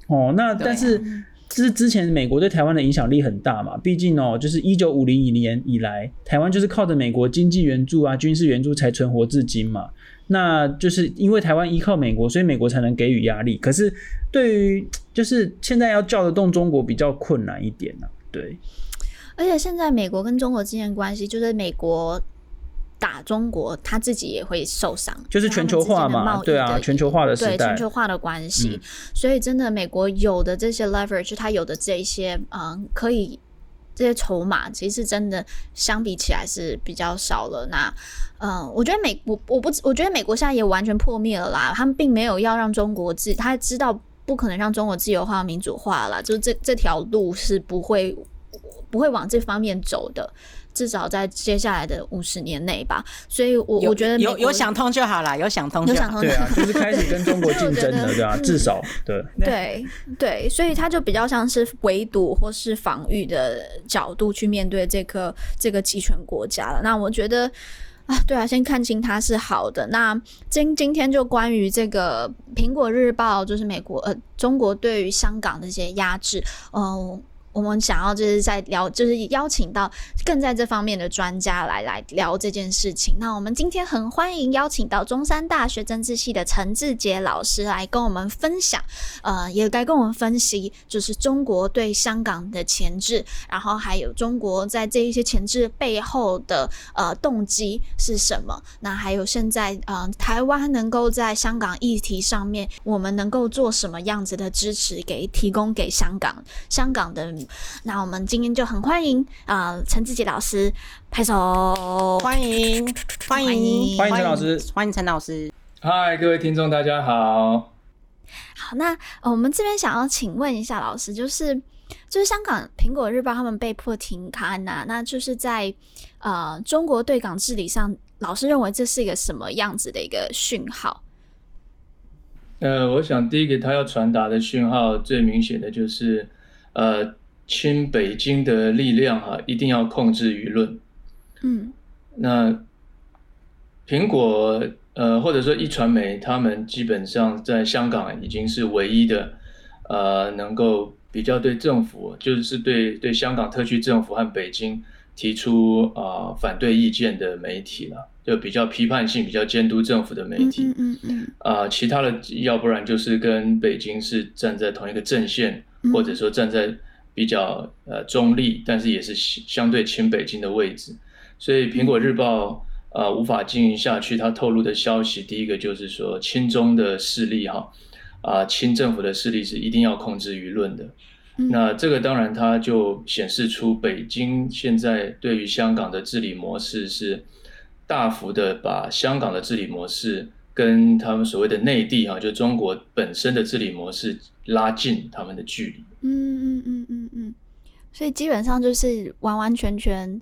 哦，那但是这是之前美国对台湾的影响力很大嘛，毕竟哦，就是一九五零年以来，台湾就是靠着美国经济援助啊、军事援助才存活至今嘛。那就是因为台湾依靠美国，所以美国才能给予压力。可是对于就是现在要叫得动中国比较困难一点对。而且现在美国跟中国之间关系，就是美国打中国，他自己也会受伤。就是全球化嘛，对啊，全球化的时代，对全球化的关系、嗯。所以真的，美国有的这些 leverage，它有的这一些嗯可以。这些筹码其实真的相比起来是比较少了。那，嗯，我觉得美我我不我觉得美国现在也完全破灭了啦。他们并没有要让中国自，他知道不可能让中国自由化、民主化了啦，就是这这条路是不会不会往这方面走的。至少在接下来的五十年内吧，所以我我觉得有有想通就好了，有想通就好，对啊，就是开始跟中国竞争了，对啊，至少对对对，所以他就比较像是围堵或是防御的角度去面对这个这个集权国家了。那我觉得啊，对啊，先看清它是好的。那今今天就关于这个苹果日报，就是美国呃中国对于香港的一些压制，嗯、呃。我们想要就是在聊，就是邀请到更在这方面的专家来来聊这件事情。那我们今天很欢迎邀请到中山大学政治系的陈志杰老师来跟我们分享，呃，也该跟我们分析，就是中国对香港的前置，然后还有中国在这一些前置背后的呃动机是什么？那还有现在呃台湾能够在香港议题上面，我们能够做什么样子的支持给提供给香港香港的。那我们今天就很欢迎啊，陈志杰老师拍手，欢迎欢迎欢迎陈老师，欢迎陈老师。嗨，各位听众，大家好。好，那我们这边想要请问一下老师，就是就是香港苹果日报他们被迫停刊呐、啊，那就是在呃中国对港治理上，老师认为这是一个什么样子的一个讯号？呃，我想第一个他要传达的讯号，最明显的就是呃。亲北京的力量哈，一定要控制舆论。嗯，那苹果呃，或者说一传媒，他们基本上在香港已经是唯一的呃，能够比较对政府，就是对对香港特区政府和北京提出啊、呃、反对意见的媒体了，就比较批判性、比较监督政府的媒体。嗯嗯嗯。啊、呃，其他的要不然就是跟北京是站在同一个阵线，或者说站在。比较呃中立，但是也是相对亲北京的位置，所以苹果日报呃无法经营下去。它透露的消息，第一个就是说亲中的势力哈啊亲政府的势力是一定要控制舆论的。那这个当然它就显示出北京现在对于香港的治理模式是大幅的把香港的治理模式跟他们所谓的内地哈就中国本身的治理模式拉近他们的距离。嗯嗯嗯嗯嗯，所以基本上就是完完全全，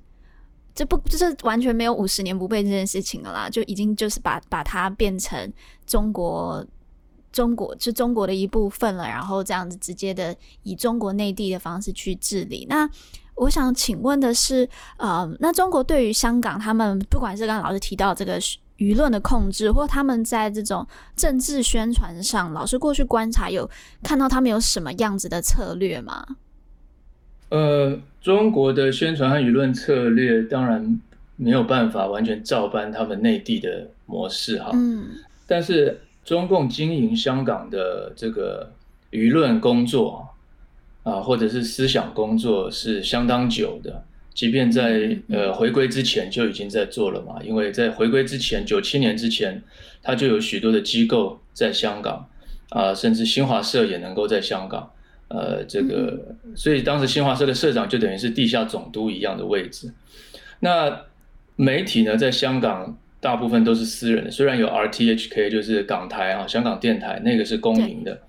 这不就是完全没有五十年不变这件事情了啦，就已经就是把把它变成中国中国就中国的一部分了，然后这样子直接的以中国内地的方式去治理。那我想请问的是，呃，那中国对于香港，他们不管是刚刚老师提到这个。舆论的控制，或他们在这种政治宣传上，老师过去观察有看到他们有什么样子的策略吗？呃，中国的宣传和舆论策略当然没有办法完全照搬他们内地的模式哈。嗯。但是中共经营香港的这个舆论工作啊，或者是思想工作是相当久的。即便在呃回归之前就已经在做了嘛，因为在回归之前，九七年之前，它就有许多的机构在香港啊、呃，甚至新华社也能够在香港，呃，这个，所以当时新华社的社长就等于是地下总督一样的位置。那媒体呢，在香港大部分都是私人的，虽然有 RTHK 就是港台啊，香港电台那个是公营的，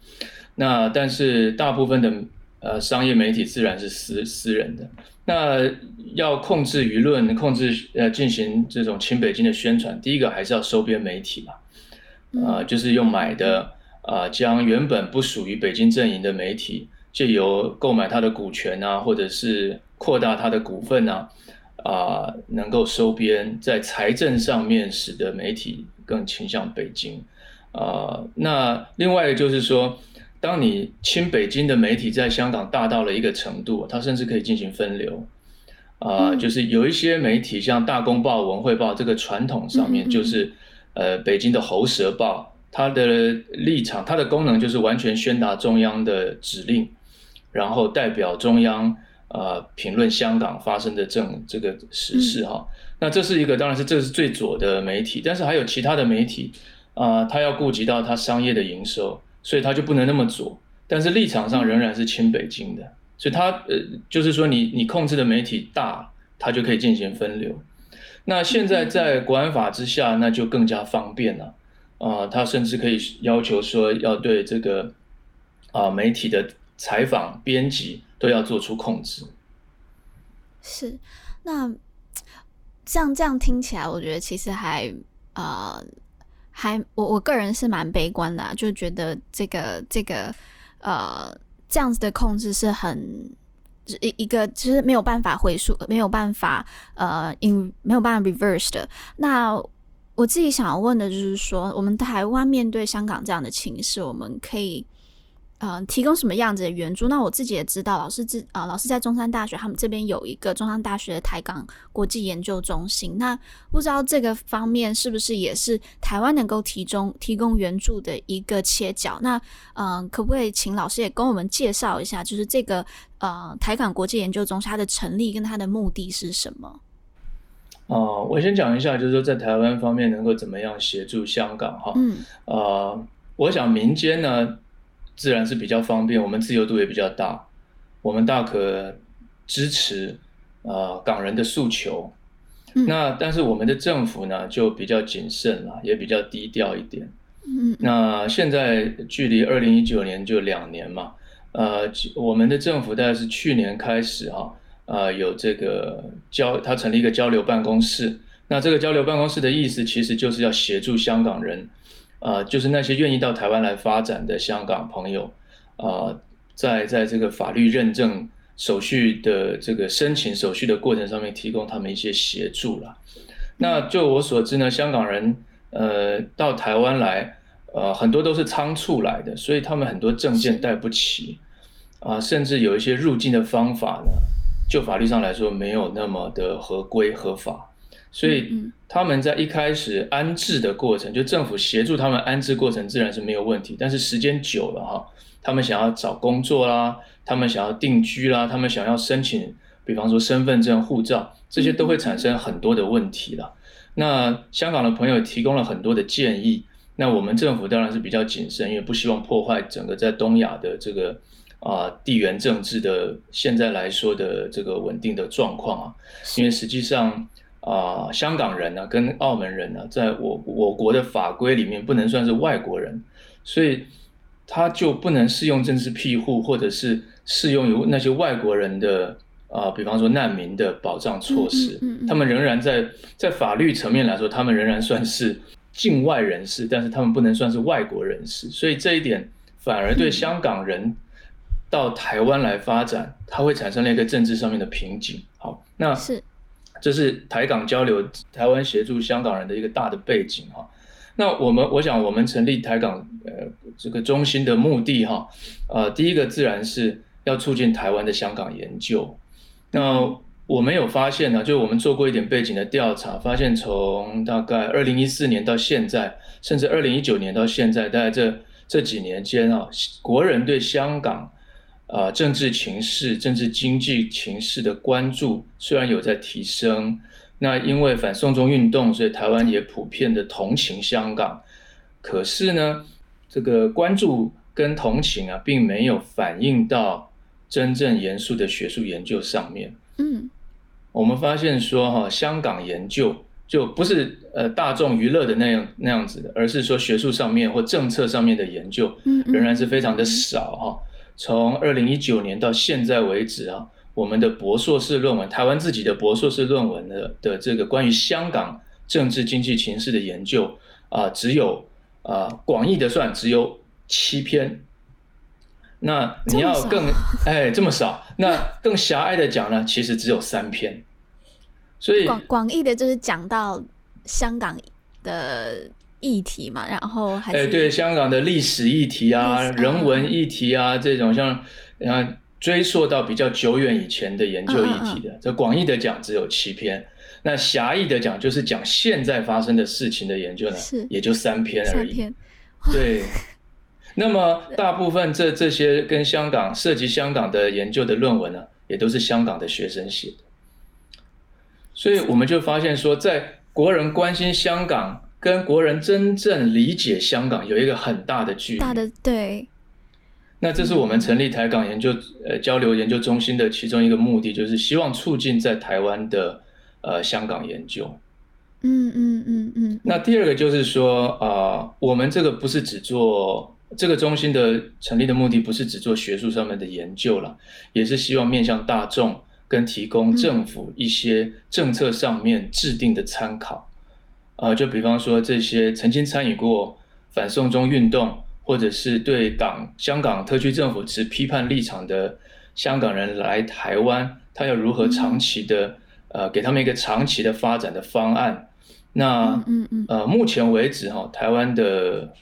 那但是大部分的呃商业媒体自然是私私人的。那要控制舆论，控制呃进行这种亲北京的宣传，第一个还是要收编媒体嘛，啊、呃，就是用买的啊、呃，将原本不属于北京阵营的媒体，借由购买它的股权啊，或者是扩大它的股份啊，啊、呃，能够收编，在财政上面使得媒体更倾向北京，啊、呃，那另外就是说。当你亲北京的媒体在香港大到了一个程度，它甚至可以进行分流，啊、呃，就是有一些媒体像大公报、文汇报这个传统上面，就是呃北京的喉舌报，它的立场、它的功能就是完全宣达中央的指令，然后代表中央呃评论香港发生的政这个时事哈。那这是一个，当然是这是最左的媒体，但是还有其他的媒体啊，呃、它要顾及到它商业的营收。所以他就不能那么做，但是立场上仍然是亲北京的。所以他呃，就是说你你控制的媒体大，他就可以进行分流。那现在在国安法之下，那就更加方便了啊、呃。他甚至可以要求说，要对这个啊、媒体的采访、编辑都要做出控制。是，那像这样听起来，我觉得其实还啊。还我我个人是蛮悲观的啊，就觉得这个这个呃这样子的控制是很一一个其实没有办法回溯，没有办法呃 in 没有办法 reverse 的。那我自己想要问的就是说，我们台湾面对香港这样的情势，我们可以。嗯、呃，提供什么样子的援助？那我自己也知道，老师自啊、呃，老师在中山大学，他们这边有一个中山大学的台港国际研究中心。那不知道这个方面是不是也是台湾能够提供提供援助的一个切角？那嗯、呃，可不可以请老师也跟我们介绍一下，就是这个呃台港国际研究中心它的成立跟它的目的是什么？哦、呃，我先讲一下，就是说在台湾方面能够怎么样协助香港哈？嗯，呃，我想民间呢。自然是比较方便，我们自由度也比较大，我们大可支持啊、呃、港人的诉求。嗯、那但是我们的政府呢就比较谨慎了，也比较低调一点。嗯，那现在距离二零一九年就两年嘛，呃，我们的政府大概是去年开始哈，呃，有这个交，他成立一个交流办公室。那这个交流办公室的意思，其实就是要协助香港人。啊、呃，就是那些愿意到台湾来发展的香港朋友，啊、呃，在在这个法律认证手续的这个申请手续的过程上面，提供他们一些协助了。那就我所知呢，香港人呃到台湾来，呃很多都是仓促来的，所以他们很多证件带不齐，啊、呃，甚至有一些入境的方法呢，就法律上来说没有那么的合规合法。所以他们在一开始安置的过程，就政府协助他们安置过程自然是没有问题。但是时间久了哈，他们想要找工作啦，他们想要定居啦，他们想要申请，比方说身份证、护照，这些都会产生很多的问题了。那香港的朋友提供了很多的建议，那我们政府当然是比较谨慎，因为不希望破坏整个在东亚的这个啊地缘政治的现在来说的这个稳定的状况啊，因为实际上。啊、呃，香港人呢、啊，跟澳门人呢、啊，在我我国的法规里面不能算是外国人，所以他就不能适用政治庇护，或者是适用于那些外国人的啊、呃，比方说难民的保障措施。嗯嗯嗯、他们仍然在在法律层面来说，他们仍然算是境外人士，但是他们不能算是外国人士，所以这一点反而对香港人到台湾来发展，它会产生了一个政治上面的瓶颈。好，那是。这是台港交流，台湾协助香港人的一个大的背景哈。那我们，我想我们成立台港呃这个中心的目的哈，呃，第一个自然是要促进台湾的香港研究。那我们有发现呢，就我们做过一点背景的调查，发现从大概二零一四年到现在，甚至二零一九年到现在，大概这这几年间啊，国人对香港。啊、呃、政治情势、政治经济情势的关注虽然有在提升，那因为反送中运动，所以台湾也普遍的同情香港。可是呢，这个关注跟同情啊，并没有反映到真正严肃的学术研究上面。嗯，我们发现说哈，香港研究就不是呃大众娱乐的那样那样子的，而是说学术上面或政策上面的研究，仍然是非常的少哈。从二零一九年到现在为止啊，我们的博硕士论文，台湾自己的博硕士论文的的这个关于香港政治经济情势的研究啊，只有。啊，广义的算只有七篇，那你要更哎这么少，那更狭隘的讲呢，其实只有三篇。所以广广义的就是讲到香港的议题嘛，然后还哎对香港的历史议题啊、人文议题啊这种像啊追溯到比较久远以前的研究议题的，这广义的讲只有七篇。那狭义的讲，就是讲现在发生的事情的研究呢，也就三篇而已。对，那么大部分这这些跟香港涉及香港的研究的论文呢，也都是香港的学生写的。所以我们就发现说，在国人关心香港跟国人真正理解香港有一个很大的距离。大的对。那这是我们成立台港研究呃交流研究中心的其中一个目的，就是希望促进在台湾的。呃，香港研究，嗯嗯嗯嗯。那第二个就是说，啊、呃，我们这个不是只做这个中心的成立的目的，不是只做学术上面的研究了，也是希望面向大众，跟提供政府一些政策上面制定的参考。呃，就比方说这些曾经参与过反送中运动，或者是对港香港特区政府持批判立场的香港人来台湾，他要如何长期的、嗯。呃，给他们一个长期的发展的方案。那，嗯嗯，呃，目前为止哈，台湾的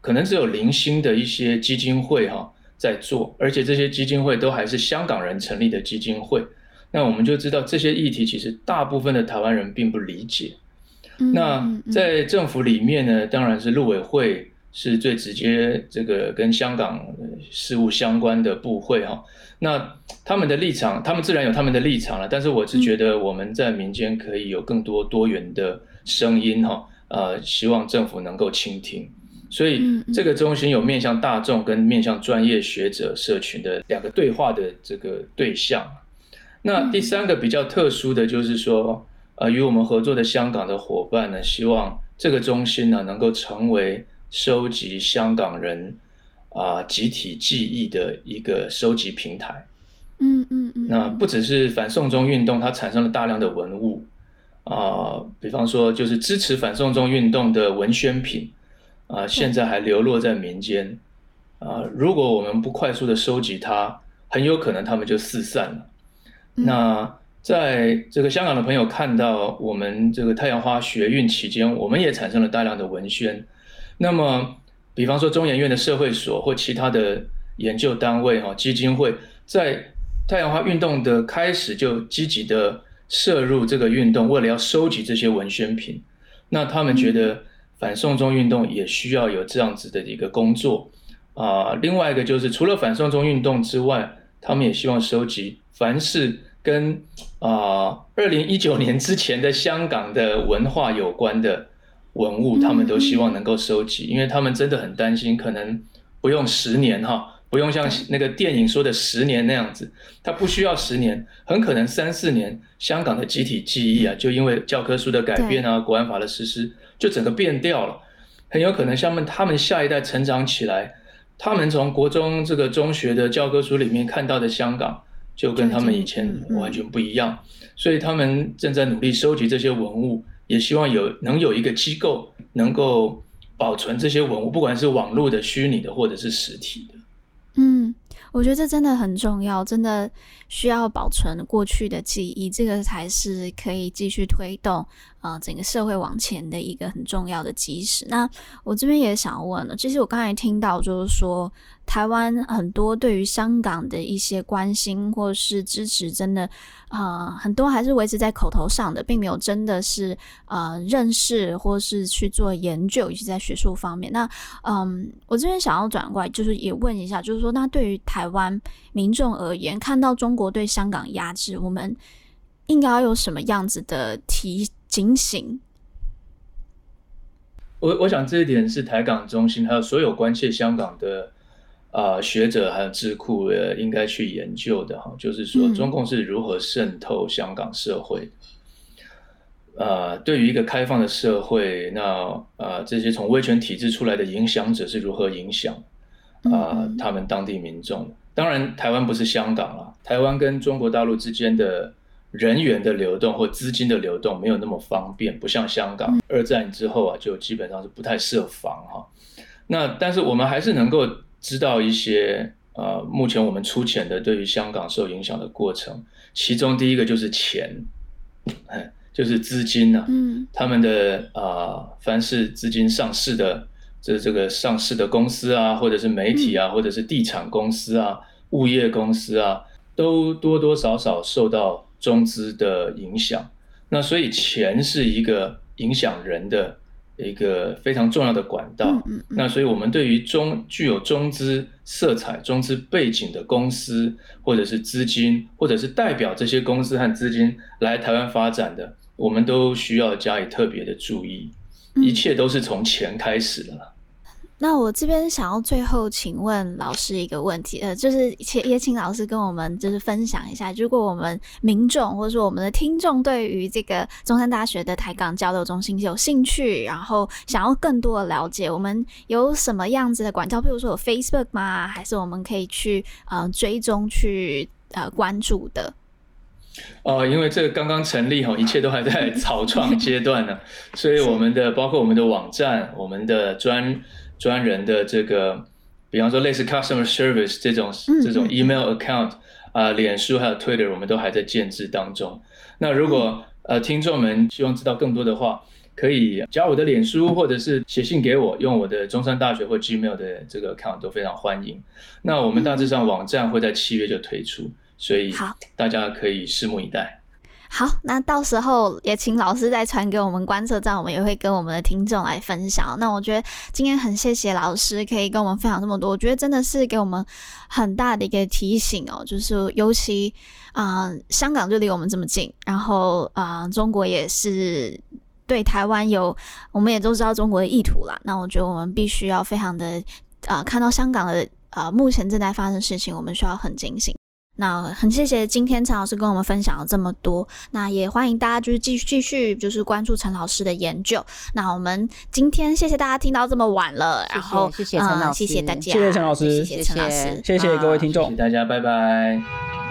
可能只有零星的一些基金会哈在做，而且这些基金会都还是香港人成立的基金会。那我们就知道这些议题其实大部分的台湾人并不理解。那在政府里面呢，当然是陆委会是最直接这个跟香港事务相关的部会哈。那他们的立场，他们自然有他们的立场了。但是我是觉得我们在民间可以有更多多元的声音哈，呃，希望政府能够倾听。所以这个中心有面向大众跟面向专业学者社群的两个对话的这个对象。那第三个比较特殊的就是说，呃，与我们合作的香港的伙伴呢，希望这个中心呢能够成为收集香港人。啊，集体记忆的一个收集平台，嗯嗯嗯，那不只是反送中运动，它产生了大量的文物啊，比方说就是支持反送中运动的文宣品啊，现在还流落在民间啊。如果我们不快速的收集它，很有可能他们就四散了。那在这个香港的朋友看到我们这个太阳花学运期间，我们也产生了大量的文宣，那么。比方说中研院的社会所或其他的研究单位哈基金会，在太阳花运动的开始就积极的涉入这个运动，为了要收集这些文宣品。那他们觉得反送中运动也需要有这样子的一个工作啊。另外一个就是除了反送中运动之外，他们也希望收集凡是跟啊二零一九年之前的香港的文化有关的。文物，他们都希望能够收集，因为他们真的很担心，可能不用十年哈，不用像那个电影说的十年那样子，它不需要十年，很可能三四年，香港的集体记忆啊，就因为教科书的改变啊，国安法的实施，就整个变掉了，很有可能像他们他们下一代成长起来，他们从国中这个中学的教科书里面看到的香港，就跟他们以前完全不一样，所以他们正在努力收集这些文物。也希望有能有一个机构能够保存这些文物，不管是网络的、虚拟的，或者是实体的。嗯，我觉得这真的很重要，真的需要保存过去的记忆，这个才是可以继续推动啊、呃、整个社会往前的一个很重要的基石。那我这边也想问了，其实我刚才听到就是说。台湾很多对于香港的一些关心或是支持，真的啊、呃，很多还是维持在口头上的，并没有真的是呃认识或是去做研究，尤其在学术方面。那嗯，我这边想要转过来，就是也问一下，就是说，那对于台湾民众而言，看到中国对香港压制，我们应该要有什么样子的提警醒？我我想这一点是台港中心还有所有关切香港的啊、呃、学者还有智库呃应该去研究的哈，就是说中共是如何渗透香港社会。啊、嗯呃，对于一个开放的社会，那啊、呃、这些从威权体制出来的影响者是如何影响啊、呃、他们当地民众？当然，台湾不是香港了，台湾跟中国大陆之间的。人员的流动或资金的流动没有那么方便，不像香港二战之后啊，就基本上是不太设防哈。那但是我们还是能够知道一些呃，目前我们粗浅的对于香港受影响的过程。其中第一个就是钱，就是资金呐、啊，嗯，他们的啊、呃，凡是资金上市的，这这个上市的公司啊，或者是媒体啊，或者是地产公司啊、物业公司啊，都多多少少受到。中资的影响，那所以钱是一个影响人的一个非常重要的管道。嗯嗯嗯。那所以我们对于中具有中资色彩、中资背景的公司，或者是资金，或者是代表这些公司和资金来台湾发展的，我们都需要加以特别的注意。一切都是从钱开始的了。那我这边想要最后请问老师一个问题，呃，就是请也请老师跟我们就是分享一下，如果我们民众或者说我们的听众对于这个中山大学的台港交流中心有兴趣，然后想要更多的了解，我们有什么样子的管道？比如说有 Facebook 吗？还是我们可以去呃追踪去呃关注的？哦、呃，因为这个刚刚成立哈，一切都还在 草创阶段呢，所以我们的包括我们的网站，我们的专。专人的这个，比方说类似 customer service 这种这种 email account 啊、呃，脸书还有 Twitter，我们都还在建制当中。那如果呃听众们希望知道更多的话，可以加我的脸书，或者是写信给我，用我的中山大学或 Gmail 的这个 account 都非常欢迎。那我们大致上网站会在七月就推出，所以大家可以拭目以待。好，那到时候也请老师再传给我们观测站，我们也会跟我们的听众来分享。那我觉得今天很谢谢老师可以跟我们分享这么多，我觉得真的是给我们很大的一个提醒哦，就是尤其啊、呃，香港就离我们这么近，然后啊、呃，中国也是对台湾有，我们也都知道中国的意图啦。那我觉得我们必须要非常的啊、呃，看到香港的啊、呃，目前正在发生事情，我们需要很警醒。那很谢谢今天陈老师跟我们分享了这么多，那也欢迎大家就是继续继续就是关注陈老师的研究。那我们今天谢谢大家听到这么晚了，然后谢谢陈老师、呃，谢谢大家，谢谢陈老师，谢谢陈老师，谢谢各位听众，谢谢大家，拜拜。